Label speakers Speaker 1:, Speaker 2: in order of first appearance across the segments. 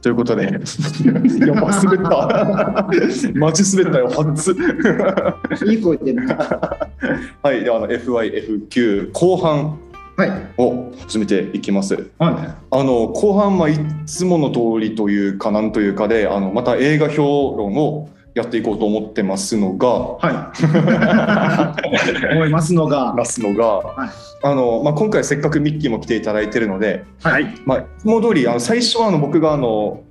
Speaker 1: ということで、やば、滑った。マジ滑ったよ、初。
Speaker 2: いい声でな。
Speaker 1: はい、ではあの FYF9 後半
Speaker 2: はい。
Speaker 1: を始めていきます。
Speaker 2: は
Speaker 1: あの後半はいつもの通りというかなんというかで、あのまた映画評論をやっていこうと思ってますのが、
Speaker 2: い。はい。思いますのが。
Speaker 1: ますのが、
Speaker 2: はい
Speaker 1: あのまあ今回せっかくミッキーも来ていただいているので、
Speaker 2: はい。
Speaker 1: まあいつも通りあの最初はあの僕があの。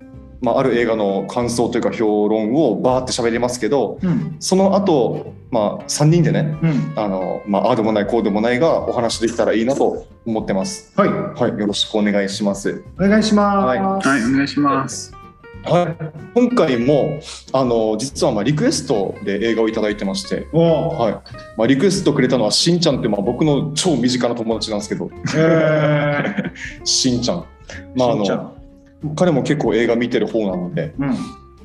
Speaker 1: まあ、ある映画の感想というか評論をバーって喋りますけど
Speaker 2: うん。
Speaker 1: その後、まあ3人でね
Speaker 2: うん。
Speaker 1: あの、まあ、ああでもないこうでもないがお話できたらいいなと思ってます。
Speaker 2: はい。
Speaker 1: はい、よろしくお願いします。
Speaker 2: お願いします。
Speaker 1: はい
Speaker 3: はい、お願いします。
Speaker 1: はい、今回もあの実はまあリクエストで映画をいただいてまして。はいまあ、リクエストくれたのはしんちゃんってまあ僕の超身近な友達なんですけど、
Speaker 2: え
Speaker 1: しんちゃん。
Speaker 2: ー。
Speaker 1: まあ、あの彼も結構映画見てる方なので
Speaker 2: うん。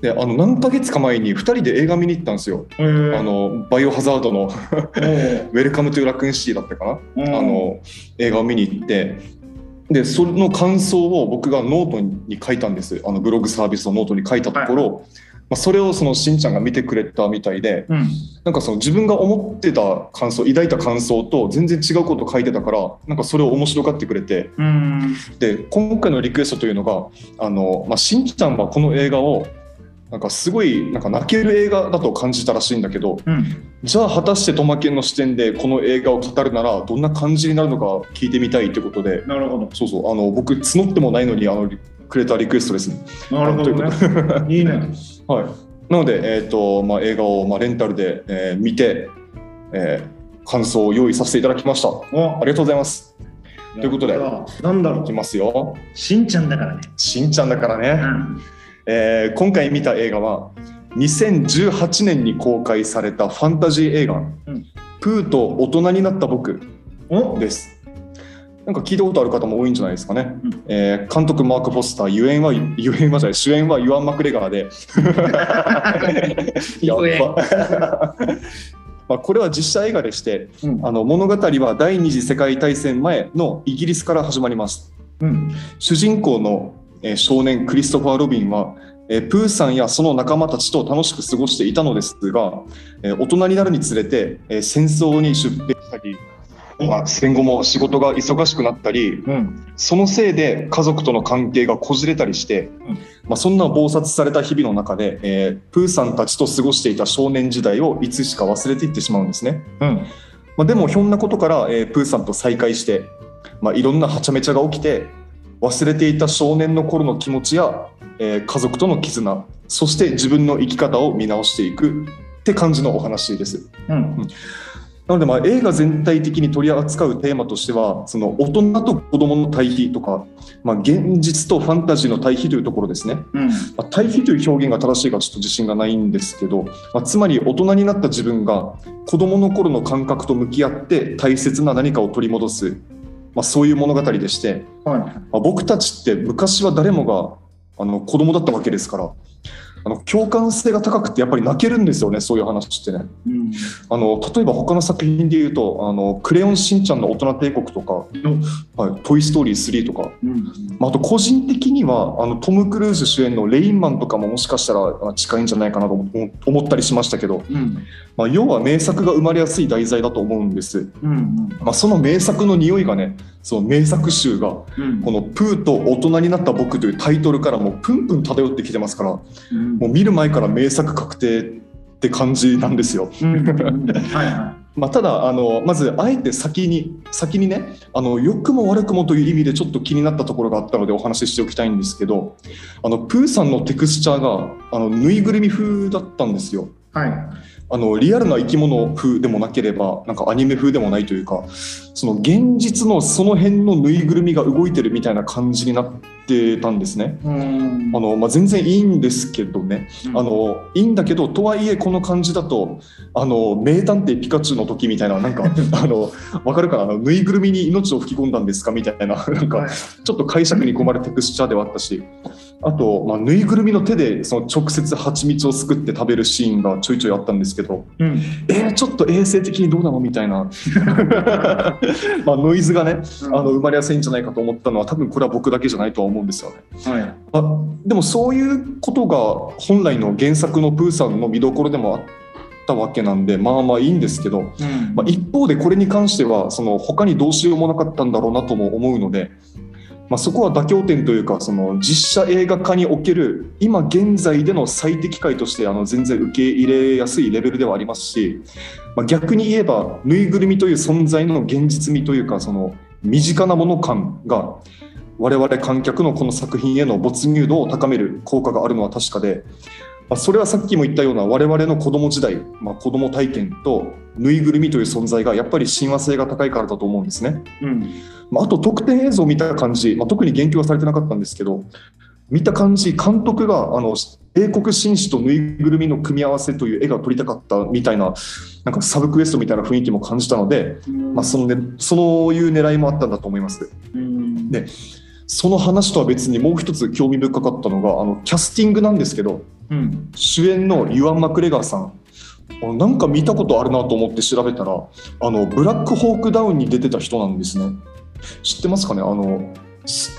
Speaker 1: であの何ヶ月か前に2人で映画見に行ったんですよ。
Speaker 2: えー
Speaker 1: あのバイオハザードの
Speaker 2: お
Speaker 1: 「We lcome to Raccoon City」だったかな。
Speaker 2: ー
Speaker 1: あの映画を見に行ってでその感想を僕がノートに書いたんですあのブログサービスのノートに書いたところ、まあ、それをそのしんちゃんが見てくれたみたいで
Speaker 2: うん。
Speaker 1: なんかその自分が思ってた感想抱いた感想と全然違うこと書いてたからなんかそれを面白がってくれて
Speaker 2: うん。
Speaker 1: で今回のリクエストというのがあの、まあ、しんちゃんはこの映画をなんかすごいなんか泣ける映画だと感じたらしいんだけど
Speaker 2: うん。
Speaker 1: じゃあ果たしてトマケンの視点でこの映画を語るならどんな感じになるのか聞いてみたいってことで
Speaker 2: なるほど。
Speaker 1: そうそうあの僕募ってもないのにあのくれたリクエストですね。
Speaker 2: なるほどね。いいね。
Speaker 1: はい、なので、えーとまあ、映画を、まあ、レンタルで、えー見て、えー感想を用意させていただきました。あ
Speaker 2: お
Speaker 1: りがとうございます。ということで
Speaker 2: なんだろ
Speaker 1: いき
Speaker 2: う。
Speaker 1: ますよ。
Speaker 2: しんちゃんだからね。
Speaker 1: しんちゃんだから
Speaker 2: う
Speaker 1: ね、
Speaker 2: ん。
Speaker 1: えー今回見た映画は2018年に公開されたファンタジー映画「
Speaker 2: ん
Speaker 1: プーと大人になった僕」
Speaker 2: お？
Speaker 1: です。なんか聞いたことある方も多いんじゃないですかね。
Speaker 2: うん
Speaker 1: えー監督マーク・フォスター、主演は、主演はじゃない主演はユアン・マクレガーで。やっば まあこれは実写映画でして、
Speaker 2: うん
Speaker 1: あの物語は第二次世界大戦前のイギリスから始まります。
Speaker 2: うん。
Speaker 1: 主人公の、えー少年クリストファー・ロビンは、えープーさんやその仲間たちと楽しく過ごしていたのですが、えー大人になるにつれて、えー戦争に出兵したり、まあ、戦後も仕事が忙しくなったり
Speaker 2: うん。
Speaker 1: そのせいで家族との関係がこじれたりして、
Speaker 2: うん
Speaker 1: まあ、そんな忙殺された日々の中で、えープーさんたちと過ごしていた少年時代をいつしか忘れていってしまうんですね。
Speaker 2: うん。
Speaker 1: まあ、でもひょんなことから、えープーさんと再会して、まあ、いろんなはちゃめちゃが起きて忘れていた少年の頃の気持ちや、えー家族との絆そして自分の生き方を見直していくって感じのお話です。
Speaker 2: うん。
Speaker 1: なのでまあ映画全体的に取り扱うテーマとしてはその大人と子供の対比とか、まあ、現実とファンタジーの対比というところですね。
Speaker 2: うん。
Speaker 1: まあ、対比という表現が正しいかちょっと自信がないんですけど、まあ、つまり大人になった自分が子供の頃の感覚と向き合って大切な何かを取り戻す、まあ、そういう物語でして、
Speaker 2: はい。
Speaker 1: まあ、僕たちって昔は誰もがあの子供だったわけですからあの共感性が高くてやっぱり泣けるんですよねそういう話ってね。
Speaker 2: うん。
Speaker 1: あの例えば他の作品で言うと「あのクレヨンしんちゃんの大人帝国」とか「はい、トイ・ストーリー3」とか
Speaker 2: うん。
Speaker 1: まあ、あと個人的にはあのトム・クルーズ主演の「レインマン」とかももしかしたらあ近いんじゃないかなと思思ったりしましたけど、
Speaker 2: うん。
Speaker 1: まあ、要は名作が生まれやすい題材だと思うんです、
Speaker 2: うん。
Speaker 1: まあ、その名作の匂いがねその名作集が
Speaker 2: うん。
Speaker 1: この「プーと大人になった僕」というタイトルからもうプンプン漂ってきてますからも
Speaker 2: うん。
Speaker 1: う見る前から名作確定って感じなんですよ。まあ、ただあのまずあえて先に先にねあの良くも悪くもという意味でちょっと気になったところがあったのでお話ししておきたいんですけどあのプーさんのテクスチャーがあのぬいぐるみ風だったんですよ。
Speaker 2: い。はい。
Speaker 1: あのリアルな生き物風でもなければなんかアニメ風でもないというかその現実のその辺のぬいぐるみが動いてるみたいな感じになってたんですね。
Speaker 2: うん。
Speaker 1: あのまあ、全然いいんですけどね。あのいいんだけどとはいえこの感じだとあの名探偵ピカチュウの時みたいななんか あのわかるかな？あのぬいぐるみに命を吹き込んだんですか？みたいななんか
Speaker 2: はい。
Speaker 1: ちょっと解釈に込まれテクスチャーではあったしあと、まあ、ぬいぐるみの手でその直接蜂蜜をすくって食べるシーンがちょいちょいあったんですけど、
Speaker 2: うん。
Speaker 1: えー、ちょっと衛生的にどうなの？みたいな まあノイズがねあの生まれやすいんじゃないかと思ったのは多分これは僕だけじゃないとは思うんですよね。
Speaker 2: はい。
Speaker 1: あでもそういうことが本来の原作のプーさんの見どころでもあったわけなんでまあまあいいんですけど、
Speaker 2: うん。
Speaker 1: まあ、一方でこれに関してはその他にどうしようもなかったんだろうなとも思うので、まあ、そこは妥協点というかその実写映画化における今現在での最適解としてあの全然受け入れやすいレベルではありますし、まあ、逆に言えばぬいぐるみという存在の現実味というかその身近なもの感が我々観客のこの作品への没入度を高める効果があるのは確かで、まあ、それはさっきも言ったような我々の子供時代、まあ、子供体験とぬいぐるみという存在がやっぱり親和性が高いからだと思うんですね。
Speaker 2: うん。
Speaker 1: まあ、あと特典映像を見た感じ、まあ、特に言及はされてなかったんですけど見た感じ監督があの英国紳士とぬいぐるみの組み合わせという絵が撮りたかったみたいななんかサブクエストみたいな雰囲気も感じたので、まあそのね、そういう狙いもあったんだと思います。
Speaker 2: うん。
Speaker 1: でその話とは別にもう一つ興味深かったのがあのキャスティングなんですけど主演のユアン・マクレガーさん。なんか見たことあるなと思って調べたらあのブラックホークダウンに出てた人なんですね。知ってますかね？あの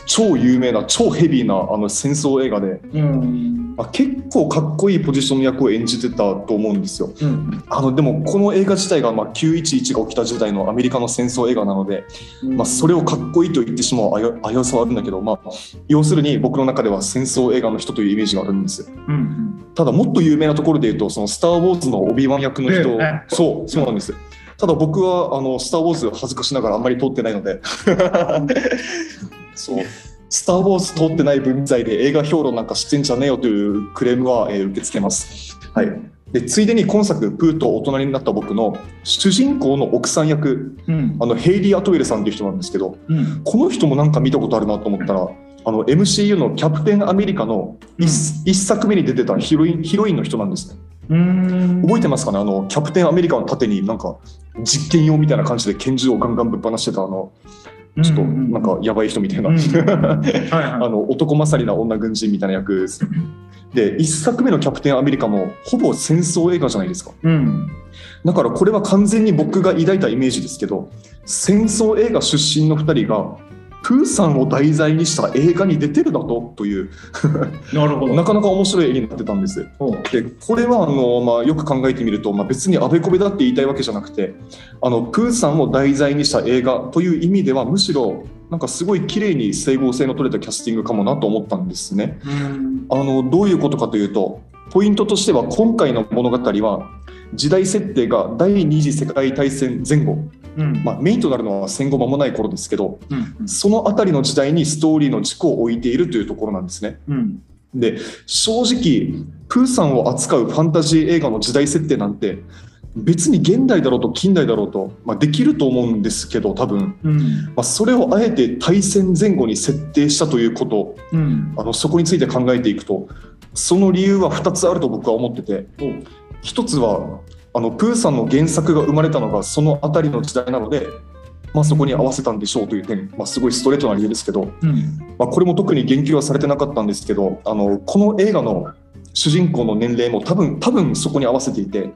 Speaker 1: 超有名な超ヘビーなあの戦争映画で。
Speaker 2: うん。
Speaker 1: あ結構かっこいいポジションの役を演じてたと思うんですよ。
Speaker 2: うん。
Speaker 1: あのでもこの映画自体がまあ911が起きた時代のアメリカの戦争映画なので、まあ、それをかっこいいと言ってしまう危危うさはあるんだけど、まあ、要するに僕の中では戦争映画の人というイメージがあるんです
Speaker 2: うん。
Speaker 1: ただもっと有名なところで言うとそのスター・ウォーズのオビワン役の人、
Speaker 2: ええ。
Speaker 1: そうそうなんです。ただ僕はあのスター・ウォーズ恥ずかしながらあんまり通ってないのでそうスター・ウォーズ通ってない分際で映画評論なんかしてんじゃねえよというクレームは、えー受け付けます、はい、でついでに今作プーと大人になった僕の主人公の奥さん役
Speaker 2: うん。
Speaker 1: あのヘイリー・アトウェルさんっていう人なんですけど
Speaker 2: うん。
Speaker 1: この人もなんか見たことあるなと思ったらあの MCU のキャプテンアメリカの一,、一作目に出てたヒロインヒロインの人なんですね
Speaker 2: うん。
Speaker 1: 覚えてますかね？あのキャプテンアメリカの盾になんか実験用みたいな感じで拳銃をガンガンぶっ放してたあのちょっとなんかやばい人みたいな、
Speaker 2: うんは
Speaker 1: あの男勝りな女軍人みたいな役ですで一作目のキャプテンアメリカもほぼ戦争映画じゃないですか。
Speaker 2: い。うん。
Speaker 1: だからこれは完全に僕が抱いたイメージですけど戦争映画出身の2人がプーさんを題材にした映画に出てるだとという
Speaker 2: なるほど。
Speaker 1: なかなか面白い絵になってたんですでこれはあの、まあ、よく考えてみると、まあ、別にあべこべだって言いたいわけじゃなくてあのプーさんを題材にした映画という意味ではむしろなんかすごい綺麗に整合性の取れたキャスティングかもなと思ったんですね。
Speaker 2: うん。
Speaker 1: あのどういうことかというとポイントとしては今回の物語は時代設定が第二次世界大戦前後、
Speaker 2: うん。
Speaker 1: まあ、メインとなるのは戦後間もない頃ですけど
Speaker 2: うん。
Speaker 1: その辺りの時代にストーリーの軸を置いているというところなんですね。
Speaker 2: うん。
Speaker 1: で正直プーさんを扱うファンタジー映画の時代設定なんて別に現代だろうと近代だろうと、まあ、できると思うんですけど多分、
Speaker 2: うん。
Speaker 1: まあ、それをあえて大戦前後に設定したということ
Speaker 2: うん。
Speaker 1: あのそこについて考えていくとその理由は2つあると僕は思ってて1つはあのプーさんの原作が生まれたのがその辺りの時代なので、まあ、そこに合わせたんでしょうという点、まあ、すごいストレートな理由ですけど、
Speaker 2: うん。
Speaker 1: まあ、これも特に言及はされてなかったんですけどあのこの映画の主人公の年齢も多分多分そこに合わせていて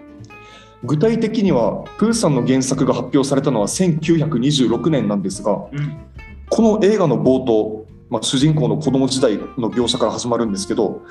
Speaker 1: 具体的にはプーさんの原作が発表されたのは1926年なんですが
Speaker 2: うん。
Speaker 1: この映画の冒頭、まあ、主人公の子供時代の描写から始まるんですけど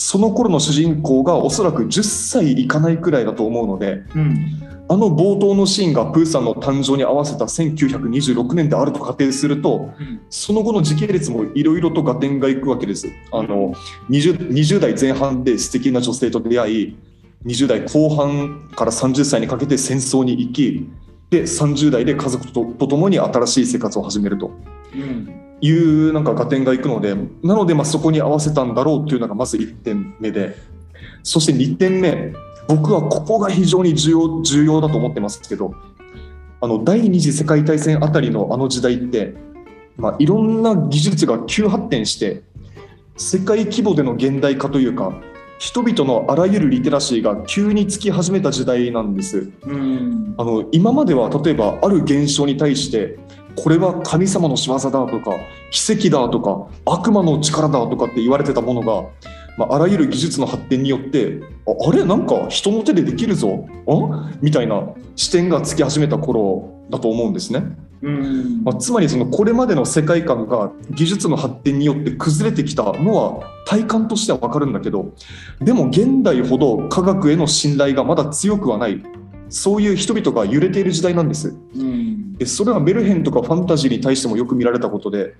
Speaker 1: その頃の主人公がおそらく10歳いかないくらいだと思うので
Speaker 2: うん。
Speaker 1: あの冒頭のシーンがプーさんの誕生に合わせた1926年であると仮定すると
Speaker 2: うん。
Speaker 1: その後の時系列もいろいろと合点がいくわけです。あの 20, 20代前半で素敵な女性と出会い20代後半から30歳にかけて戦争に行きで30代で家族とと共に新しい生活を始めると。いうなんか合点がいくのでなのでまあそこに合わせたんだろうというのがまず1点目でそして2点目僕はここが非常に重要重要だと思ってますけどあの第二次世界大戦あたりのあの時代って、まあ、いろんな技術が急発展して世界規模での現代化というか人々のあらゆるリテラシーが急につき始めた時代なんです。
Speaker 2: うん。
Speaker 1: あの今までは例えばある現象に対してこれは神様の仕業だとか奇跡だとか悪魔の力だとかって言われてたものが、まあ、あらゆる技術の発展によってああれ？なんか人の手でできるぞあ？みたいな視点がつき始めた頃だと思うんですね。
Speaker 2: うん。
Speaker 1: まあ、つまりそのこれまでの世界観が技術の発展によって崩れてきたのは体感としては分かるんだけどでも現代ほど科学への信頼がまだ強くはない。そういう人々が揺れている時代なんです。
Speaker 2: うん。
Speaker 1: でそれはメルヘンとかファンタジーに対してもよく見られたことで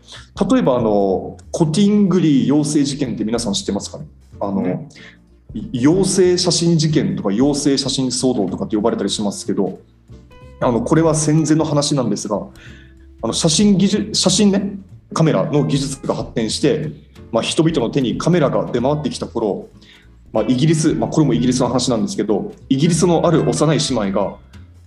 Speaker 1: 例えばあのコティングリー養成事件って皆さん知ってますかね？あの、
Speaker 2: うん
Speaker 1: 養成写真事件とか養成写真騒動とかって呼ばれたりしますけどあのこれは戦前の話なんですがあの写真技術写真ねカメラの技術が発展して、まあ、人々の手にカメラが出回ってきた頃、まあ、イギリス、まあ、これもイギリスの話なんですけどイギリスのある幼い姉妹が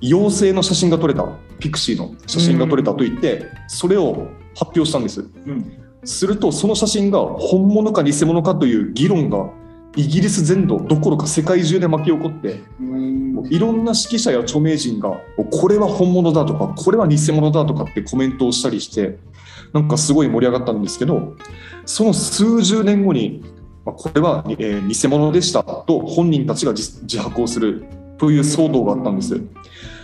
Speaker 1: 妖精の写真が撮れたピクシーの写真が撮れたと言ってそれを発表したんです。
Speaker 2: うん。
Speaker 1: するとその写真が本物か偽物かという議論がイギリス全土どころか世界中で巻き起こって
Speaker 2: うん
Speaker 1: いろんな指揮者や著名人がこれは本物だとかこれは偽物だとかってコメントをしたりしてなんかすごい盛り上がったんですけどその数十年後にまあこれは、えー偽物でしたと本人たちが自自白をするという騒動があったんです。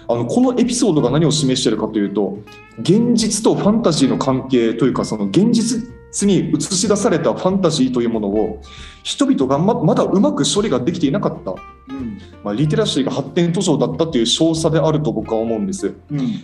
Speaker 1: あのこのエピソードが何を示しているかというと現実とファンタジーの関係というかその現実に映し出されたファンタジーというものを人々がままだうまく処理ができていなかった
Speaker 2: うん
Speaker 1: まあ、リテラシーが発展途上だったという証左であると僕は思うんです。
Speaker 2: うん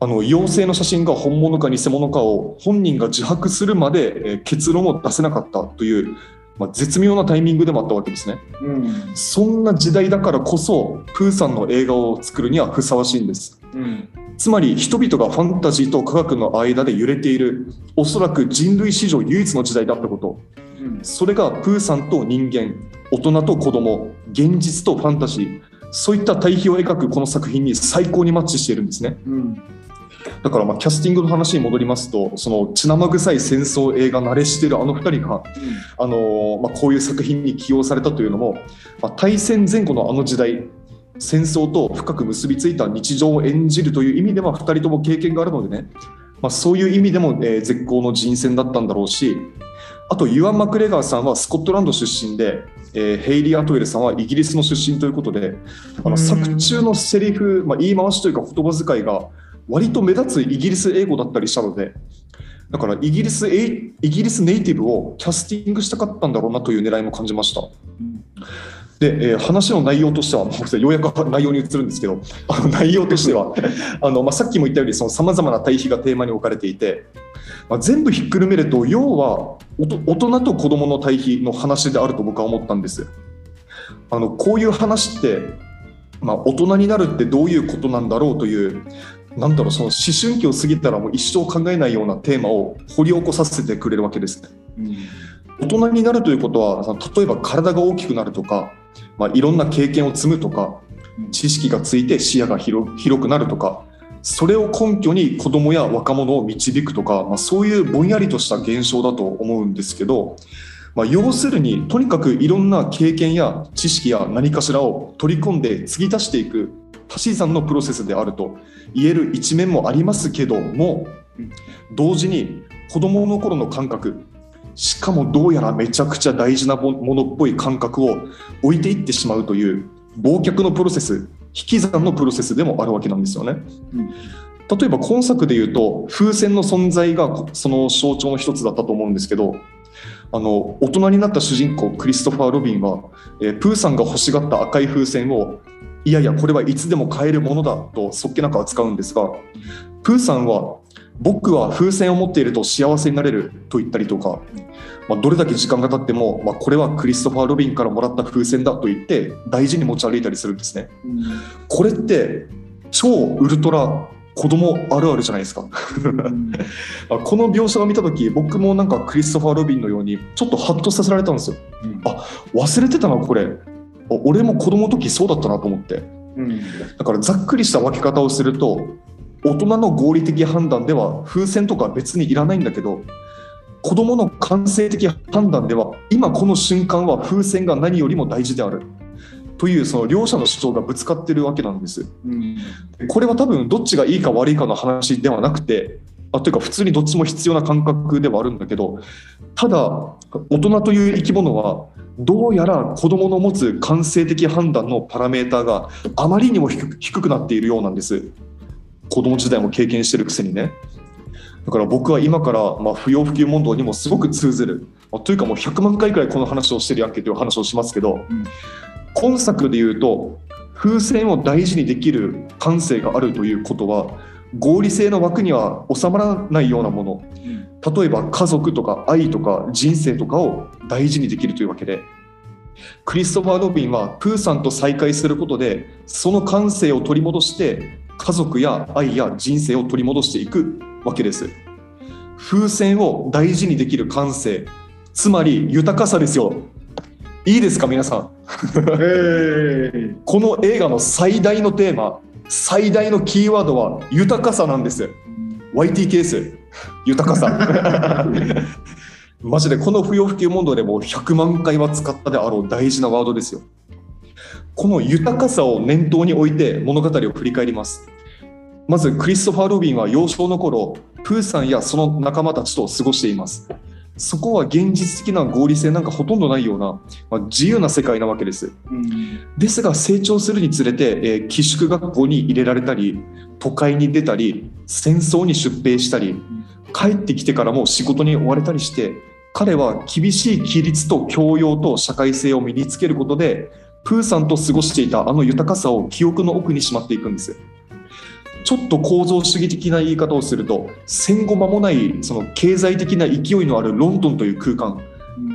Speaker 1: あの妖精の写真が本物か偽物かを本人が自白するまで、えー結論を出せなかったという、まあ、絶妙なタイミングでもあったわけですね。
Speaker 2: うん
Speaker 1: そんな時代だからこそプーさんの映画を作るにはふさわしいんです。
Speaker 2: うん
Speaker 1: つまり人々がファンタジーと科学の間で揺れているおそらく人類史上唯一の時代だったこと。
Speaker 2: うん。
Speaker 1: それがプーさんと人間大人と子供現実とファンタジー。そういった対比を描くこの作品に最高にマッチしているんですね。
Speaker 2: うん
Speaker 1: だからまあキャスティングの話に戻りますとその血生臭い戦争映画慣れしているあの2人が、あのーまあ、こういう作品に起用されたというのも、まあ、大戦前後のあの時代戦争と深く結びついた日常を演じるという意味では2人とも経験があるのでね、まあ、そういう意味でも、えー絶好の人選だったんだろうしあとユアン・マクレガーさんはスコットランド出身で、えーヘイリー・アトウェルさんはイギリスの出身ということであ
Speaker 2: うん
Speaker 1: の作中のセリフ、まあ、言い回しというか言葉遣いが割と目立つイギリス英語だったりしたのでだからイギリスイギリスネイティブをキャスティングしたかったんだろうなという狙いも感じました。で、えー話の内容としては、もうようやく内容に移るんですけど、あの内容としては、あのまあ、さっきも言ったように、さまざまな対比がテーマに置かれていて、まあ、全部ひっくるめると、要はおと大人と子供の対比の話であると僕は思ったんです。あのこういう話って、まあ、大人になるってどういうことなんだろうという、なんだろう、その思春期を過ぎたらもう一生考えないようなテーマを掘り起こさせてくれるわけですね。
Speaker 2: うん
Speaker 1: 大人になるということは例えば体が大きくなるとか、まあ、いろんな経験を積むとか知識がついて視野が広くなるとかそれを根拠に子どもや若者を導くとか、まあ、そういうぼんやりとした現象だと思うんですけど、まあ、要するにとにかくいろんな経験や知識や何かしらを取り込んで継ぎ足していく足し算のプロセスであると言える一面もありますけども同時に子どもの頃の感覚しかもどうやらめちゃくちゃ大事なものっぽい感覚を置いていってしまうという忘却のプロセス引き算のプロセスでもあるわけなんですよね。
Speaker 2: うん
Speaker 1: 例えば今作で言うと風船の存在がその象徴の一つだったと思うんですけどあの大人になった主人公クリストファー・ロビンは、えープーさんが欲しがった赤い風船をいやいやこれはいつでも買えるものだとそっけなく扱うんですがプーさんは僕は風船を持っていると幸せになれると言ったりとか、まあ、どれだけ時間が経っても、まあ、これはクリストファー・ロビンからもらった風船だと言って大事に持ち歩いたりするんですね。これって超ウルトラ子供あるあるじゃないですか。あこの描写を見た時僕もなんかクリストファー・ロビンのようにちょっとハッとさせられたんですよ。あ忘れてたなこれあ俺も子供の時そうだったなと思って
Speaker 2: うん
Speaker 1: だからざっくりした分け方をすると大人の合理的判断では風船とか別にいらないんだけど子供の感性的判断では今この瞬間は風船が何よりも大事である。というその両者の主張がぶつかってるわけなんです。
Speaker 2: うん。
Speaker 1: これは多分どっちがいいか悪いかの話ではなくてあというか普通にどっちも必要な感覚ではあるんだけどただ大人という生き物はどうやら子供の持つ感性的判断のパラメーターがあまりにも低くなっているようなんです子供時代も経験してるくせにね。だから僕は今から、まあ、不要不急問答にもすごく通ずる、まあというかもう100万回くらいこの話をしてるやんけという話をしますけど、
Speaker 2: ん。
Speaker 1: 今作で言うと風船を大事にできる感性があるということは合理性の枠には収まらないようなもの。例えば家族とか愛とか人生とかを大事にできるというわけで。クリストファー・ロビンはプーさんと再会することでその感性を取り戻して家族や愛や人生を取り戻していくわけです。風船を大事にできる感性。つまり豊かさですよ。いいですか皆さん？
Speaker 2: え
Speaker 1: この映画の最大のテーマ最大のキーワードは豊かさなんです。YTK です豊かさ。マジでこの不要不急問答でも100万回は使ったであろう大事なワードですよこの豊かさを念頭に置いて物語を振り返ります。まずクリストファー・ロビンは幼少の頃プーさんやその仲間たちと過ごしています。そこは現実的な合理性なんかほとんどないような、まあ自由な世界なわけです。
Speaker 2: うん。
Speaker 1: ですが成長するにつれて、えー寄宿学校に入れられたり都会に出たり戦争に出兵したり帰ってきてからも仕事に追われたりして彼は厳しい規律と教養と社会性を身につけることでプーさんと過ごしていたあの豊かさを記憶の奥にしまっていくんです。ちょっと構造主義的な言い方をすると戦後間もないその経済的な勢いのあるロンドンという空間。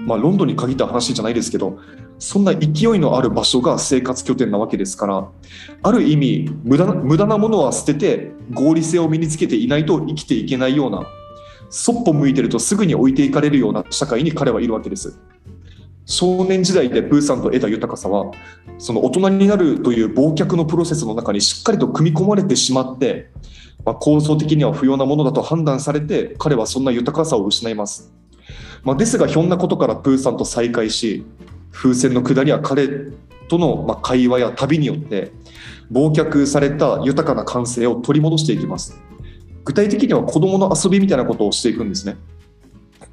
Speaker 1: まあ、ロンドンに限った話じゃないですけどそんな勢いのある場所が生活拠点なわけですからある意味無駄な無駄なものは捨てて合理性を身につけていないと生きていけないようなそっぽ向いてるとすぐに置いていかれるような社会に彼はいるわけです。少年時代でプーさんと得た豊かさはその大人になるという忘却のプロセスの中にしっかりと組み込まれてしまって、まあ、構造的には不要なものだと判断されて彼はそんな豊かさを失います。まあ、ですがひょんなことからプーさんと再会し風船の下りは彼との会話や旅によって忘却された豊かな感性を取り戻していきます。具体的には子どもの遊びみたいなことをしていくんですね。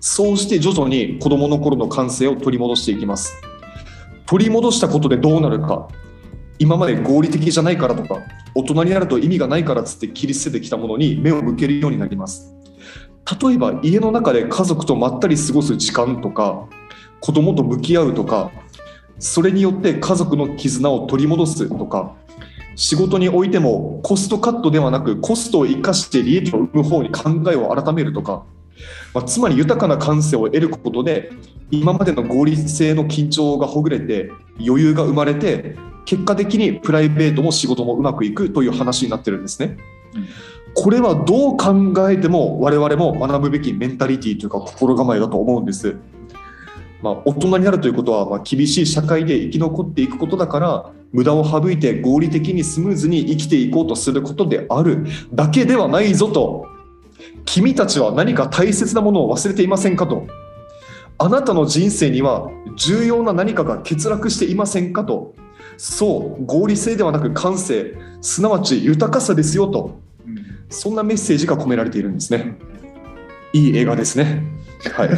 Speaker 1: そうして徐々に子どもの頃の感性を取り戻していきます。取り戻したことでどうなるか。今まで合理的じゃないからとか大人になると意味がないからっつって切り捨ててきたものに目を向けるようになります。例えば家の中で家族とまったり過ごす時間とか子供と向き合うとかそれによって家族の絆を取り戻すとか仕事においてもコストカットではなくコストを生かして利益を生む方に考えを改めるとか、まあ、つまり豊かな感性を得ることで今までの合理性の緊張がほぐれて余裕が生まれて結果的にプライベートも仕事もうまくいくという話になってるんですね。これはどう考えても我々も学ぶべきメンタリティというか心構えだと思うんです。まあ、大人になるということは、まあ、厳しい社会で生き残っていくことだから無駄を省いて合理的にスムーズに生きていこうとすることであるだけではないぞと君たちは何か大切なものを忘れていませんかとあなたの人生には重要な何かが欠落していませんかとそう合理性ではなく感性すなわち豊かさですよとそんなメッセージが込められているんですね。いい映画ですね。はい。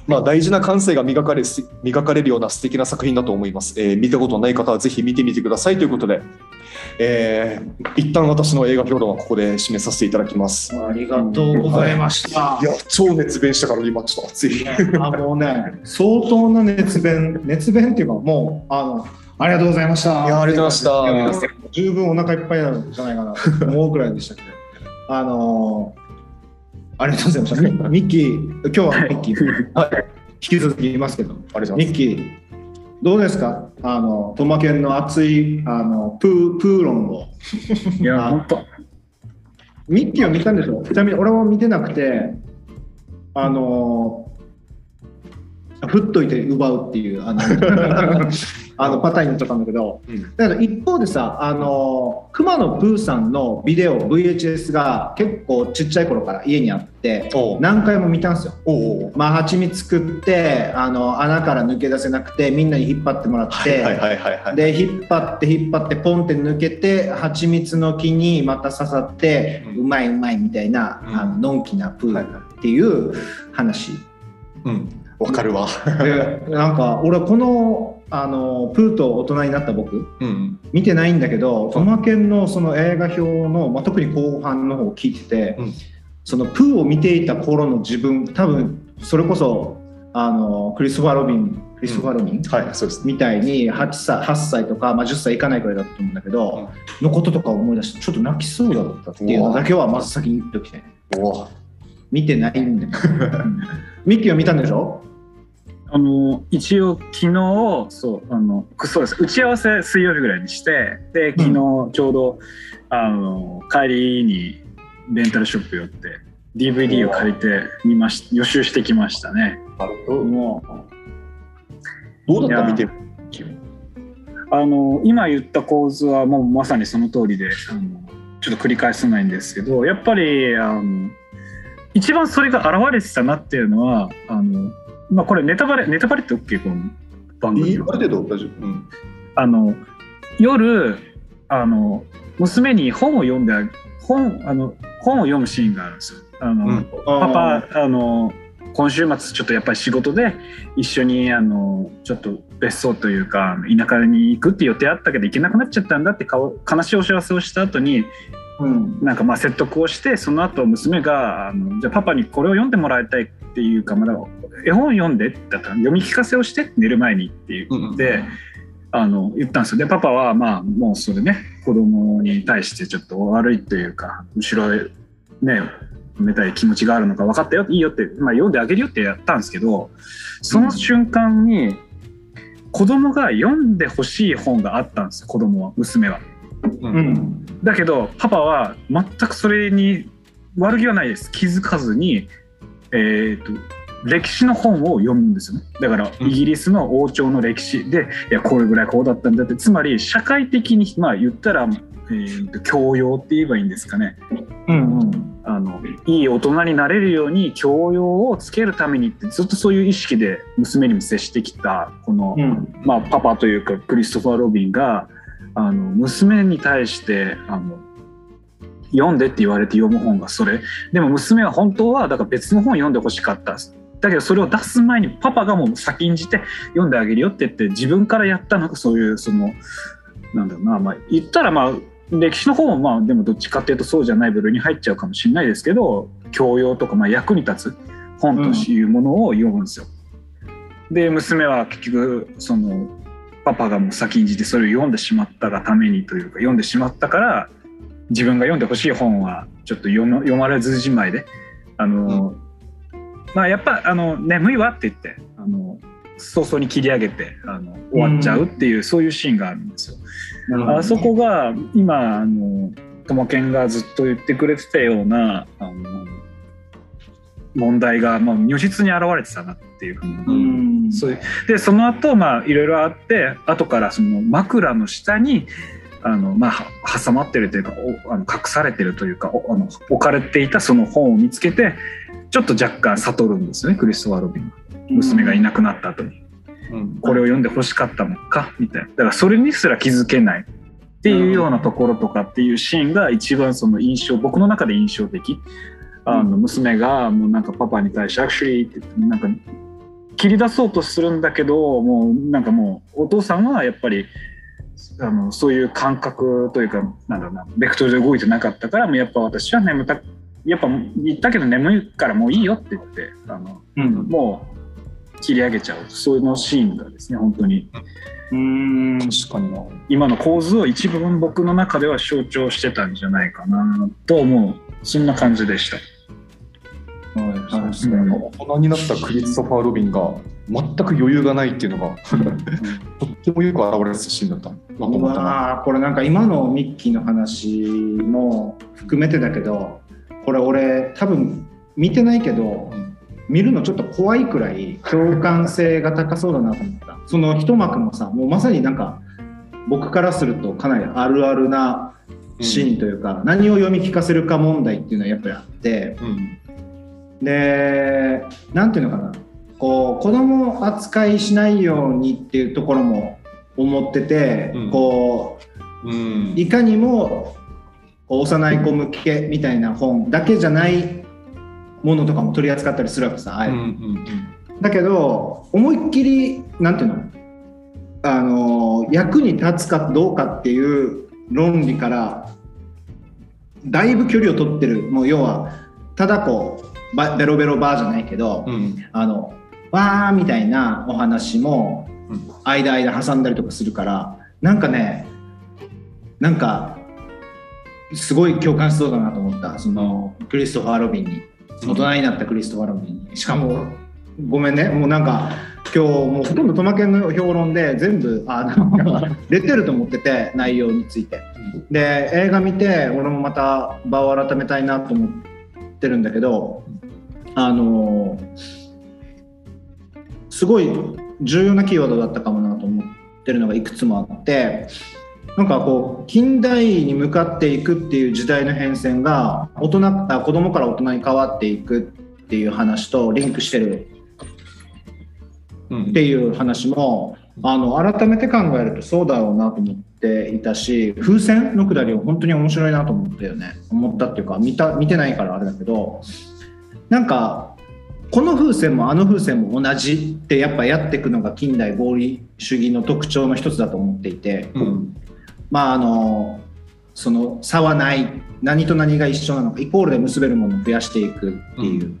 Speaker 1: まあ大事な感性が磨かれ磨かれるような素敵な作品だと思います。えー見たことない方はぜひ見てみてくださいということで、えー一旦私の映画評論はここで締めさせていただきます。
Speaker 2: ありがとうございました。
Speaker 1: いや超熱弁したから今ちょっと熱い。
Speaker 2: あもうね、相当な熱弁、熱弁っていうか、もう、あの、ありがとうございました。
Speaker 1: いやありがとうございました
Speaker 2: や十分お腹いっぱいなんじゃないかなと思うくらいでしたけど。あのーありがとうございました。ミ ミッキー、今日はミッキー、
Speaker 1: はい
Speaker 2: 引き続き言いますけど、
Speaker 1: ありがとうございます
Speaker 2: ミッキー、どうですか？あの、トマケンの熱い、あの、プー、プーロンを。
Speaker 3: いや、
Speaker 2: あ
Speaker 3: 本当。
Speaker 2: ミッキーは見たんでしょ？ちなみに俺は見てなくて、あのー、振っといて奪うっていう、あのあのパターンになっちゃったんだけど、
Speaker 1: うん
Speaker 2: だけど一方でさあの熊野プーさんのビデオ VHS が結構ちっちゃい頃から家にあって何回も見たんですよ。
Speaker 1: お
Speaker 2: まあ蜂蜜作ってあの穴から抜け出せなくてみんなに引っ張ってもらって。で引っ張って引っ張ってポンって抜けて蜂蜜の木にまた刺さって、
Speaker 1: う
Speaker 2: うんまいうまいみたいな、
Speaker 1: うん
Speaker 2: あののんきなプ
Speaker 1: はい
Speaker 2: ーっていう話。
Speaker 1: うん。わかるわ。
Speaker 2: でなんか俺このあのプーと大人になった僕。
Speaker 1: うん。
Speaker 2: 見てないんだけどトマケンのその映画表の、まあ、特に後半の方を聞いてて、
Speaker 1: うん。
Speaker 2: そのプーを見ていた頃の自分多分それこそあのクリストファー・ロビンクリストファー・ロビン、
Speaker 1: はい、そうです。
Speaker 2: みたいに 8, 歳8歳とか、まあ、10歳いかないくらいだったと思うんだけど、のこととか思い出してちょっと泣きそうだったっていうのだけはまず先に言っておきたい。見てないんだ ミッキーは見たんでしょ？
Speaker 3: あの一応昨日そうあのそうです。打ち合わせ水曜日ぐらいにしてで昨日ちょうど、あの帰りにレンタルショップ寄って DVD を借りて見まし予習してきましたね。
Speaker 1: なるほど。
Speaker 2: も
Speaker 1: どうだった？見てる
Speaker 3: あの今言った構図はもうまさにその通りであのちょっと繰り返せないんですけどやっぱりあの一番それが現れてたなっていうのはあの、まあ、これネタバレネタバレって OK この番組
Speaker 1: ある程度大丈夫。うん。
Speaker 3: あの夜あの娘に本を読んであ本あの本を読むシーンがあるんですよ。あの
Speaker 1: うん
Speaker 2: う
Speaker 3: パパあの今週末ちょっとやっぱり仕事で一緒にあのちょっと別荘というか田舎に行くって予定あったけど行けなくなっちゃったんだって顔悲しいお知らせをした後に
Speaker 2: うん
Speaker 3: なんかまあ説得をしてその後娘があのじゃあパパにこれを読んでもらいたいっていうかまだ絵本読んでって言ったら読み聞かせをして寝る前にって言って。あの言ったんですよでパパはまあもうそれね子供に対してちょっと悪いというか後ろへね埋めたい気持ちがあるのか分かったよいいよって、まあ、読んであげるよってやったんですけどその瞬間に子供が読んでほしい本があったんですよ子供は娘は。
Speaker 1: う。
Speaker 2: うんん
Speaker 3: だけどパパは全くそれに悪気はないです気づかずに、えー、と歴史の本を読むんですよね。だから
Speaker 1: うん。
Speaker 3: イギリスの王朝の歴史。でいやこれぐらいこうだったんだって。つまり社会的にまあ言ったら、えーと教養って言えばいいんですかね。
Speaker 2: うんうん。
Speaker 3: あのいい大人になれるように教養をつけるためにってずっとそういう意識で娘にも接してきたこの、
Speaker 2: うん。
Speaker 3: まあ、パパというかクリストファー・ロビンがあの娘に対してあの読んでって言われて読む本がそれ。でも娘は本当はだから別の本読んでほしかった。だけどそれを出す前にパパがもう先んじて読んであげるよって言って自分からやったのがそういうそのなんだろうな、まあ、言ったらまあ歴史の方もまあでもどっちかっていうとそうじゃない部類に入っちゃうかもしれないですけど教養とかまあ役に立つ本というものを読むんですよ。で娘は結局そのパパがもう先んじてそれを読んでしまったがためにというか読んでしまったから自分が読んでほしい本はちょっと読ま読まれずじまいであの、まあやっぱあの眠いわって言ってあの早々に切り上げてあの終わっちゃうっていう、そういうシーンがあるんですよ。あそこが今あのともけんがずっと言ってくれてたようなあの問題が、まあ、如実に現れてたなっていうふうに、
Speaker 2: うん。
Speaker 3: そういうでその後まあいろいろあって後からその枕の下にあの、まあ、は挟まってるというかおあの隠されてるというかおあの置かれていたその本を見つけてちょっと若干悟るんですよねクリストファー・ロビンは。娘がいなくなった後に。
Speaker 1: うん。
Speaker 3: これを読んで欲しかったのかみたいな。だからそれにすら気づけない。っていうようなところとかっていうシーンが一番その印象僕の中で印象的。あの娘がもうなんかパパに対して「actually」って言ってなんか切り出そうとするんだけどもうなんかもうお父さんはやっぱりあのそういう感覚というかなんだろうなベクトルで動いてなかったからもうやっぱ私は眠たやっぱ言ったけど眠いからもういいよって言ってあの
Speaker 2: うん
Speaker 3: もう切り上げちゃうそういうのシーンがですね本当に
Speaker 2: うん
Speaker 1: 確かにな。
Speaker 3: 今の構図を一部分僕の中では象徴してたんじゃないかなと思うそんな感じでした。
Speaker 1: はい、そうですね。大人になったクリストファー・ロビンが全く余裕がないっていうのがとってもよく表れたシーンだった。なと
Speaker 2: う
Speaker 1: 思った
Speaker 2: これなんか今のミッキーの話も含めてだけどこれ俺多分見てないけど
Speaker 1: うん
Speaker 2: 見るのちょっと怖いくらい共感性が高そうだなと思った。その一幕のさもうまさになんか僕からするとかなりあるあるなシーンというか、何を読み聞かせるか問題っていうのはやっぱりあって
Speaker 1: うん
Speaker 2: でなんていうのかな。こう子供扱いしないようにっていうところも思ってて、
Speaker 1: うん。
Speaker 2: こ
Speaker 1: うん。
Speaker 2: ういかにも幼い子向けみたいな本だけじゃないものとかも取り扱ったりするわけさ、あえて。
Speaker 1: うんうん
Speaker 2: だけど思いっきりなんていうの？あの役に立つかどうかっていう論理からだいぶ距離を取ってる。もう要はただこうバベロベロバーじゃないけど、
Speaker 1: うん。
Speaker 2: あのわーみたいなお話も
Speaker 1: うん。
Speaker 2: 間間挟んだりとかするからなんかねなんかすごい共感しそうだなと思った。そのクリストファー・ロビンに。大人になったクリストファー・ロビンに。しかもごめんね。もうなんか今日もうほとんどトマケンの評論で全部あの 出てると思ってて内容について。で映画見て俺もまた場を改めたいなと思ってるんだけどあのすごい重要なキーワードだったかもなと思ってるのがいくつもあってなんかこう近代に向かっていくっていう時代の変遷が大人あ子供から大人に変わっていくっていう話とリンクしてる
Speaker 1: うん。
Speaker 2: っていう話もあの改めて考えるとそうだろうなと思っていたし風船のくだりを本当に面白いなと思ったよね。思ったっていうか見た見てないからあれだけどなんかこの風船もあの風船も同じってやっぱやっていくのが近代合理主義の特徴の一つだと思っていて、
Speaker 1: うん
Speaker 2: まああのその差はない何と何が一緒なのかイコールで結べるものを増やしていくっていう。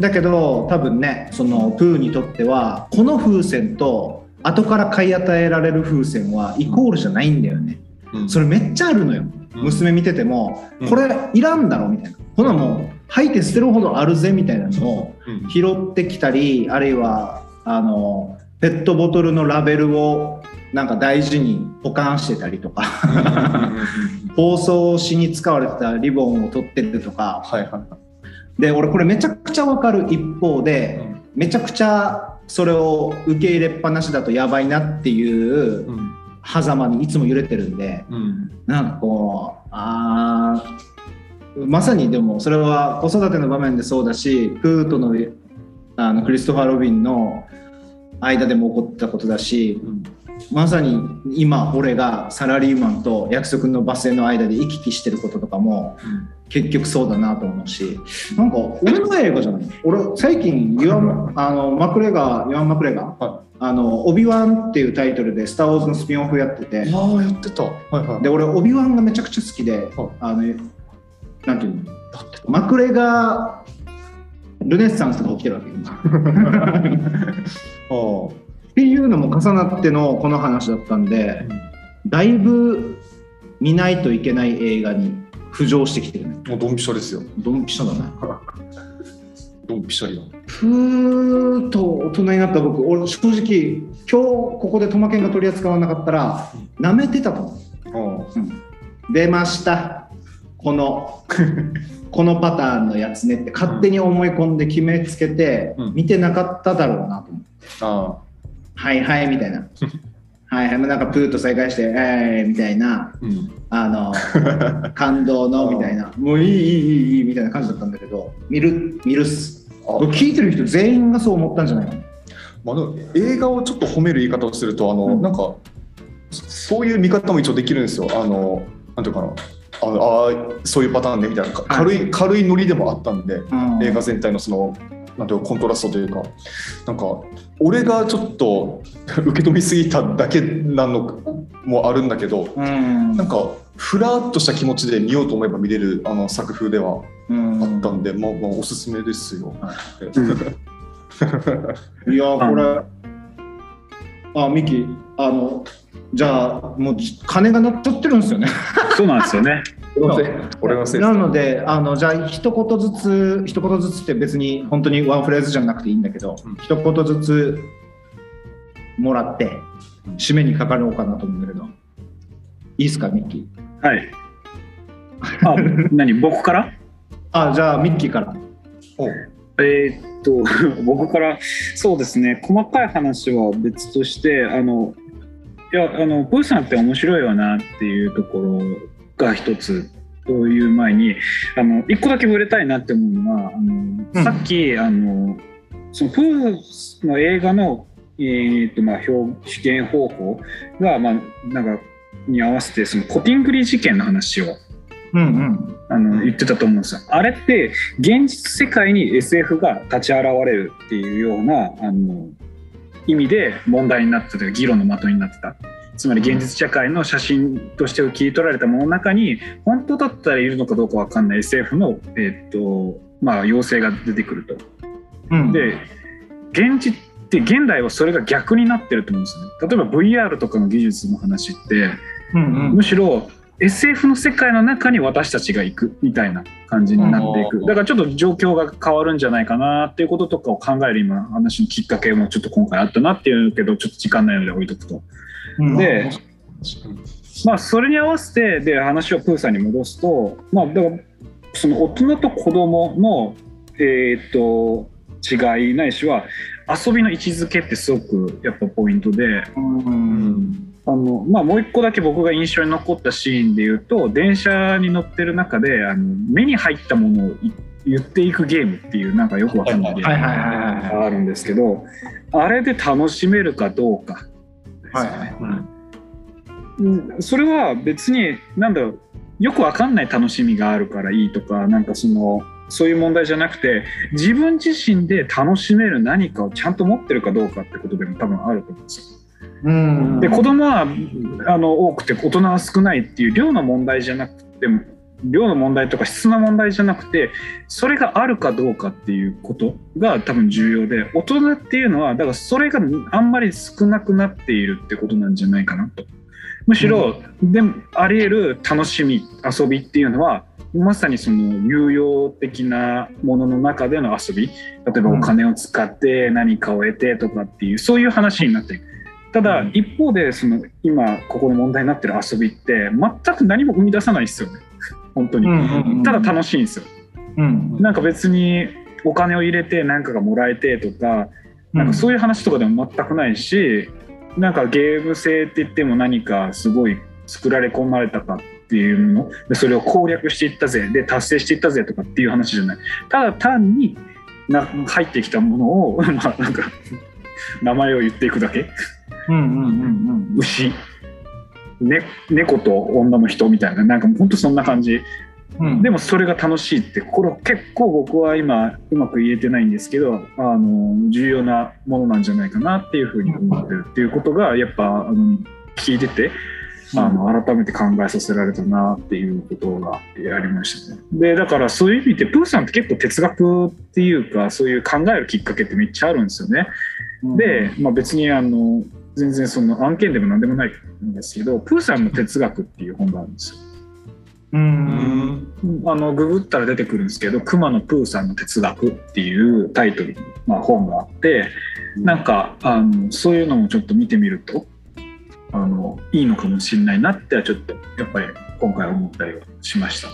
Speaker 2: だけど多分ねそのプーにとってはこの風船と後から買い与えられる風船はイコールじゃないんだよね。
Speaker 1: うん
Speaker 2: それめっちゃあるのよ。
Speaker 1: うん
Speaker 2: 娘見てても、
Speaker 1: うん
Speaker 2: これいらんだろみたいな。ほなもう吐いて捨てるほどあるぜみたいなのを
Speaker 1: うん。
Speaker 2: 拾ってきたりあるいはあのペットボトルのラベルをなんか大事に保管してたりとか 包装紙に使われてたリボンを取ってるとか。
Speaker 1: はいはいはい。
Speaker 2: で俺これめちゃくちゃわかる。一方でめちゃくちゃそれを受け入れっぱなしだとやばいなっていう
Speaker 1: うん。
Speaker 2: 狭間にいつも揺れてるんで
Speaker 1: うん。
Speaker 2: なんかこうあーまさにでもそれは子育ての場面でそうだしプーとのあのクリストファー・ロビンの間でも起こったことだし
Speaker 1: うん
Speaker 2: まさに今俺がサラリーマンと約束のバス停の間で行き来してることとかも結局そうだなと思うしなんか俺の映画じゃない？俺最近ユアンあのマクレガーユアン・マクレガー、
Speaker 1: は
Speaker 2: あの「オビワン」っていうタイトルで「スター・ウォーズ」のスピンオフやってて。
Speaker 1: ああやってた。はいはい。
Speaker 2: で俺オビワンがめちゃくちゃ好きで、
Speaker 1: はい。
Speaker 2: あのなんていうの？マクレガールネッサンスが起きてるわけよ。
Speaker 1: あ
Speaker 2: っていうのも重なってのこの話だったんでだいぶ見ないといけない映画に浮上してきてるね。
Speaker 1: あもうドンピシャですよ。
Speaker 2: ドンピシャだね。
Speaker 1: ドンピシャリだ
Speaker 2: ふーっと大人になった僕俺正直今日ここでトマケンが取り扱わなかったら舐めてたと思う。
Speaker 1: あ
Speaker 2: 出ましたこの このパターンのやつねって勝手に思い込んで決めつけて
Speaker 1: うん。
Speaker 2: 見てなかっただろうなと思って、
Speaker 1: あ
Speaker 2: はいはいみたいな。はいはいなんかプーと再会してえーみたいな。
Speaker 1: うん。
Speaker 2: あの 感動のみたいな。もういいいいいいいいみたいな感じだったんだけど見る見るっす。聞いてる人全員がそう思ったんじゃないかな
Speaker 1: まあ、映画をちょっと褒める言い方をするとあの、
Speaker 2: うん。
Speaker 1: なんかそそういう見方も一応できるんですよ。あのなんていうかなあのあーそういうパターンねみたいな。か軽い軽いノリでもあったんで
Speaker 2: うん。
Speaker 1: 映画全体のそのなんていうかコントラストというか。なんか俺がちょっと 受け止めすぎただけなのもあるんだけど
Speaker 2: うん。
Speaker 1: なんかふらっとした気持ちで見ようと思えば見れるあの作風では
Speaker 2: うん。
Speaker 1: あったんで、まあまあおすすめですよ。
Speaker 2: い。やこれあミキあのじゃあもう金が鳴っちゃってるんですよね。
Speaker 3: そうなんですよね。
Speaker 2: なのであのじゃあ一言ずつ一言ずつって別に本当にワンフレーズじゃなくていいんだけど、
Speaker 1: うん。
Speaker 2: 一言ずつもらって締めにかかろうかなと思うんだけど。いいですかミッキー？
Speaker 3: はい。あ、何？僕から？
Speaker 2: あじゃあミッキーから。
Speaker 1: お
Speaker 3: えーっと 僕からそうですね。細かい話は別としてあのいやあのプーさんって面白いよなっていうところが一つ。という前にあの一個だけ触れたいなって思うのはあの、
Speaker 2: うん。
Speaker 3: さっきあのそのプーの映画の、えーっとまあ、表試験方法が、まあ、なんかに合わせてそのコティングリー事件の話を
Speaker 2: うんうん。
Speaker 3: あの言ってたと思うんですよ。あれって現実世界に SF が立ち現れるっていうようなあの意味で問題になってた議論の的になってた。つまり現実社会の写真として切り取られたものの中に本当だったらいるのかどうかわかんない SF の、えっとまあ、妖精が出てくると。
Speaker 2: うん
Speaker 3: で現実って現代はそれが逆になってると思うんですよね。例えば VR とかの技術の話って
Speaker 2: うんうん
Speaker 3: むしろ SF の世界の中に私たちが行くみたいな感じになっていく。
Speaker 1: うん。
Speaker 3: だからちょっと状況が変わるんじゃないかなっていうこととかを考える今話のきっかけもちょっと今回あったなっていうけどちょっと時間ないので置いとくと。
Speaker 2: うん。
Speaker 3: でまあそれに合わせてで話をプーさんに戻すとまあだからその大人と子供のえーっと違いないしは遊びの位置づけってすごくやっぱポイントで。
Speaker 2: うん
Speaker 3: あのまあ、もう一個だけ僕が印象に残ったシーンで言うと電車に乗ってる中であの目に入ったものをい言っていくゲームっていうなんかよくわかんないゲームがあるんですけどあれで楽しめるかどうかですよ
Speaker 2: はい
Speaker 3: ね。それは別になんだろうよくわかんない楽しみがあるからいいとかなんかそのそういう問題じゃなくて自分自身で楽しめる何かをちゃんと持ってるかどうかってことでも多分あると思うんですよ。
Speaker 2: うん。
Speaker 3: で子供はあの多くて大人は少ないっていう量の問題じゃなくて量の問題とか質の問題じゃなくてそれがあるかどうかっていうことが多分重要で大人っていうのはだからそれがあんまり少なくなっているってことなんじゃないかなと。むしろ、でもあり得る楽しみ遊びっていうのはまさにその有用的なものの中での遊び。例えばお金を使って何かを得てとかっていうそういう話になっていくただ、
Speaker 2: うん。
Speaker 3: 一方でその今ここで問題になってる遊びって全く何も生み出さないですよね。本当に、ただ楽しいんですよ。
Speaker 2: うん
Speaker 3: なんか別にお金を入れて何かがもらえてとかなんかそういう話とかでも全くないし、なんかゲーム性って言っても何かすごい作られ込まれたかっていうものでそれを攻略していったぜ。で達成していったぜとかっていう話じゃない。ただ単にな入ってきたものを まあなんか名前を言っていくだけ牛、ね、猫と女の人みたいな。なんか本当そんな感じ。
Speaker 2: うん。
Speaker 3: でもそれが楽しいってこれ結構僕は今うまく言えてないんですけどあの重要なものなんじゃないかなっていうふうに思ってるっていうことがやっぱあの聞いててあの改めて考えさせられたなっていうことがありましたね。でだからそういう意味でプーさんって結構哲学っていうかそういう考えるきっかけってめっちゃあるんですよね。で、まあ、別にあの全然その案件でも何でもないんですけどプーさんの哲学っていう本があるんですよ。
Speaker 2: う
Speaker 1: うんん
Speaker 3: あのググったら出てくるんですけど「熊野プーさんの哲学」っていうタイトルの、まあ、本があってなんかあのそういうのもちょっと見てみるとあのいいのかもしれないなってはちょっとやっぱり今回思ったりはしました。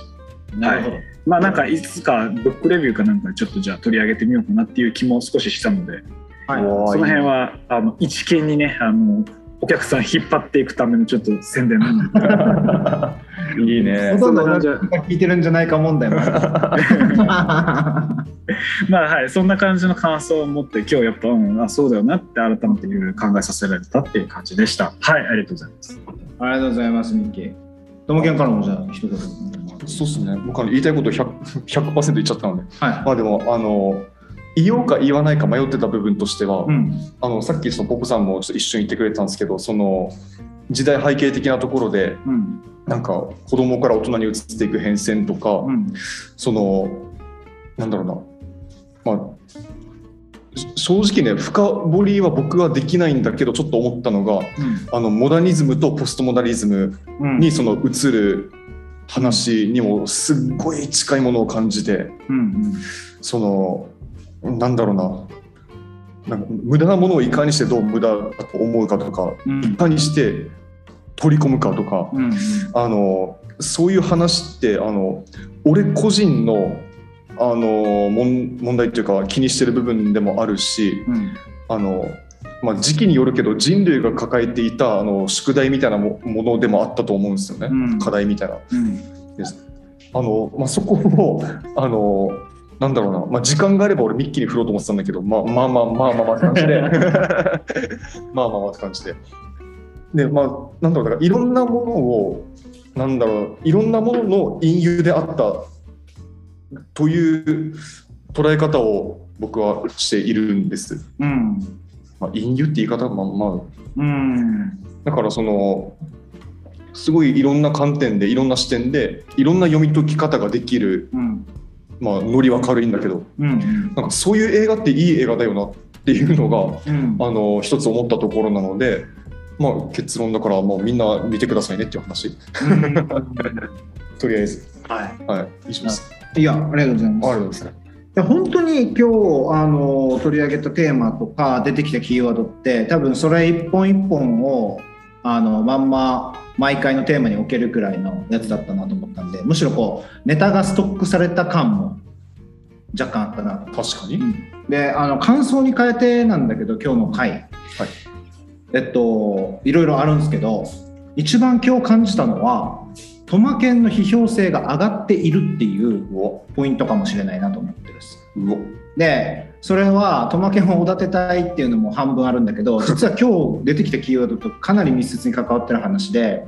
Speaker 2: なるほど
Speaker 3: まあなんかいつかブックレビューかなんかちょっとじゃあ取り上げてみようかなっていう気も少ししたので
Speaker 2: はい。
Speaker 3: その辺はあの一見にねあのお客さん引っ張っていくためのちょっと宣伝。なんで
Speaker 1: いいね。
Speaker 2: ほとんど同じ聞いてるんじゃないか問題も
Speaker 3: まあはい。そんな感じの感想を持って今日やっぱ、うん、あそうだよなって改めていろいろ考えさせられたっていう感じでした。はい。ありがとうございます。
Speaker 2: ありがとうございますミッキー。ともけんからもじゃあ一言
Speaker 1: そうですね。僕は言いたいこと 100%, 100言っちゃったので。
Speaker 2: はい。
Speaker 1: まあでもあの言おうか言わないか迷ってた部分としては、
Speaker 2: うん。
Speaker 1: あのさっきそのポポさんもちょっと一緒に言ってくれてたんですけどその時代背景的なところで
Speaker 2: うん。
Speaker 1: なんか子供から大人に移っていく変遷とか、
Speaker 2: うん。
Speaker 1: そのなんだろうな。まあし正直ね深掘りは僕はできないんだけどちょっと思ったのがあのモダニズムとポストモダニズム
Speaker 2: うん。
Speaker 1: にその移る話にもすっごい近いものを感じて
Speaker 2: うん。
Speaker 1: そのなんだろうな。なんか無駄なものをいかにしてどう無駄だと思うかとか
Speaker 2: うん。
Speaker 1: いかにして取り込むかとか
Speaker 2: うん
Speaker 1: あのそういう話ってあの俺個人のあの問問題というか気にしてる部分でもあるし
Speaker 2: うん。
Speaker 1: あの、まあ、時期によるけど人類が抱えていたあの宿題みたいなもものでもあったと思うんですよね、
Speaker 2: うん。
Speaker 1: 課題みたいな。
Speaker 2: うん。
Speaker 1: です。あのまあ、そこをあのなんだろうな、まあ、時間があれば俺ミッキーに振ろうと思ってたんだけど、まあ、まあまあまあまあまあって感じで。まあまあまあって感じで。で まあなんだろうだからいろんなものをなんだろういろんなものの隠喩であったという捉え方を僕はしているんです、
Speaker 2: うん。
Speaker 1: まあ、隠喩って言い方はまあまあ
Speaker 2: うん。
Speaker 1: だからそのすごいいろんな観点でいろんな視点でいろんな読み解き方ができる
Speaker 2: うん
Speaker 1: まあノリは軽いんだけど
Speaker 2: うん
Speaker 1: なんかそういう映画っていい映画だよなっていうのが
Speaker 2: うん。
Speaker 1: あの一つ思ったところなので、まあ、結論だからもうみんな見てくださいねっていう話。とりあえず。
Speaker 2: はい。
Speaker 1: はい。以上です。
Speaker 2: いや、ありがとうございます。
Speaker 1: ありがとうございます。
Speaker 2: で本当に今日あの取り上げたテーマとか出てきたキーワードって多分それ一本一本をあのまんま毎回のテーマに置けるくらいのやつだったなと思ったんでむしろこうネタがストックされた感も若干あったなと。
Speaker 1: 確かに、
Speaker 2: であの感想に変えてなんだけど今日の回、
Speaker 1: はい。
Speaker 2: えっといろいろあるんですけど一番今日感じたのはトマケンの批評性が上がっているっていうポイントかもしれないなと思ってるんです。でそれはトマケンをおだてたいっていうのも半分あるんだけど 実は今日出てきたキーワードとかなり密接に関わってる話で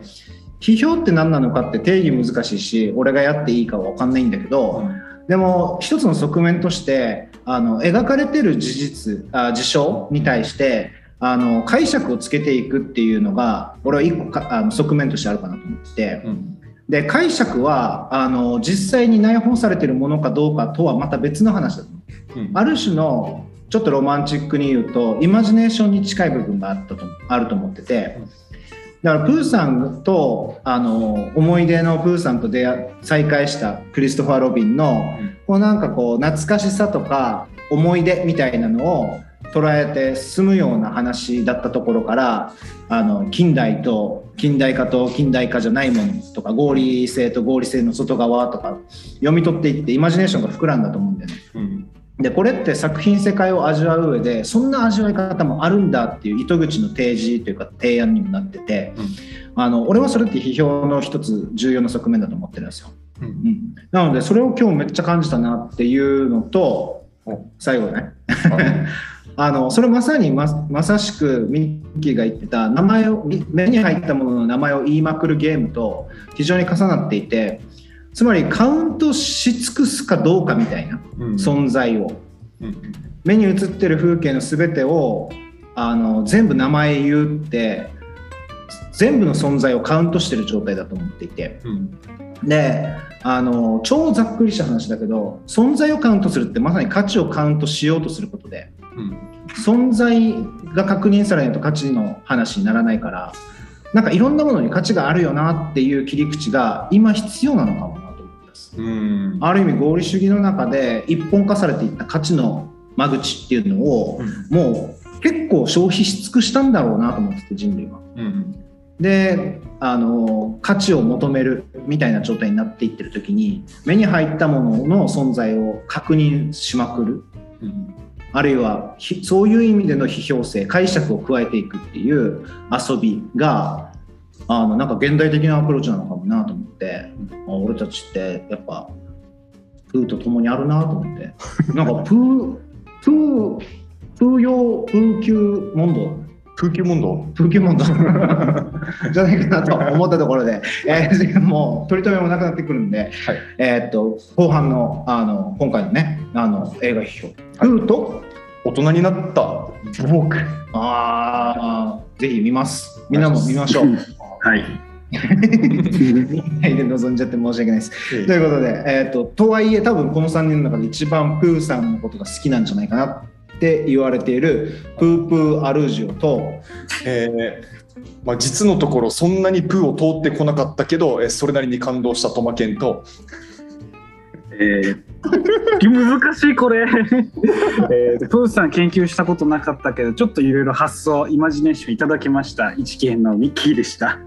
Speaker 2: 批評って何なのかって定義難しいし俺がやっていいかは分かんないんだけどでも一つの側面としてあの描かれてる事実あ事象に対してあの解釈をつけていくっていうのが俺は一個かあの側面としてあるかなと思ってて。
Speaker 1: うん
Speaker 2: で解釈はあの実際に内包されてるものかどうかとはまた別の話だとう。
Speaker 1: ん。
Speaker 2: ある種のちょっとロマンチックに言うとイマジネーションに近い部分があったとあると思ってて。だからプーさんとあの思い出のプーさんと出会再会したクリストファー・ロビンの
Speaker 1: うん。
Speaker 2: こうなんかこう懐かしさとか思い出みたいなのを捉えて進むような話だったところからあの近代と近代化と近代化じゃないものとか合理性と合理性の外側とか読み取っていってイマジネーションが膨らんだと思うんだよね。
Speaker 1: うん。
Speaker 2: でこれって作品世界を味わう上でそんな味わい方もあるんだっていう糸口の提示というか提案にもなってて、あの俺はそれって批評の一つ重要な側面だと思ってるんですよ。
Speaker 1: うん。
Speaker 2: うん、なのでそれを今日めっちゃ感じたなっていうのと
Speaker 1: お
Speaker 2: 最後ね。
Speaker 1: はい
Speaker 2: あのそれまさにままさしくミッキーが言ってた名前をみ目に入ったものの名前を言いまくるゲームと非常に重なっていてつまりカウントし尽くすかどうかみたいな
Speaker 1: うん。
Speaker 2: 存在を
Speaker 1: うん。
Speaker 2: 目に映ってる風景の全てをあの全部名前言うって全部の存在をカウントしてる状態だと思っていて。
Speaker 1: うん。
Speaker 2: であの超ざっくりした話だけど存在をカウントするってまさに価値をカウントしようとすることで
Speaker 1: うん
Speaker 2: 存在が確認されないと価値の話にならないからなんかいろんなものに価値があるよなっていう切り口が今必要なのかもなと思います。
Speaker 1: うん。
Speaker 2: ある意味合理主義の中で一本化されていった価値の間口っていうのをもう結構消費し尽くしたんだろうなと思ってて人類は。
Speaker 1: うん。
Speaker 2: であの価値を求めるみたいな状態になっていってる時に目に入ったものの存在を確認しまくる。
Speaker 1: うん
Speaker 2: あるいはひそういう意味での批評性解釈を加えていくっていう遊びがあのなんか現代的なアプローチなのかもなと思って、あ俺たちってやっぱプーと共にあるなと思って。なんかプープープー用プー級問答
Speaker 1: 空気問答。
Speaker 2: プー級問答。じゃないかなと思ったところで、えー、もう取り留めもなくなってくるんで、
Speaker 1: はい。
Speaker 2: えーっと後半のあの今回のねあの映画批評、プーと
Speaker 1: 大人になった。僕。
Speaker 2: ああ、ぜひ見ます。みんなも見ましょう。
Speaker 3: はい。
Speaker 2: で望んじゃって申し訳ないです。ということで、えー、ととはいえ多分この3人の中で一番プーさんのことが好きなんじゃないかなって言われているプープーアルージオと
Speaker 1: えーまあ、実のところそんなにプーを通ってこなかったけど、えーそれなりに感動したトマケンと
Speaker 3: えー、難しいこれ、えー、プーさん研究したことなかったけどちょっといろいろ発想イマジネーションいただきました一見のミッキーでした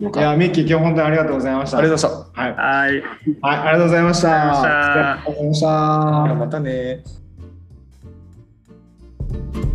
Speaker 2: いや、ミッキー、今日本当にありがとうございました。
Speaker 1: ありがとうございました。
Speaker 2: はい、はい、
Speaker 3: はい
Speaker 2: ありがとうございました。
Speaker 3: ありがとうございました
Speaker 2: ありがとうございました。
Speaker 1: またね you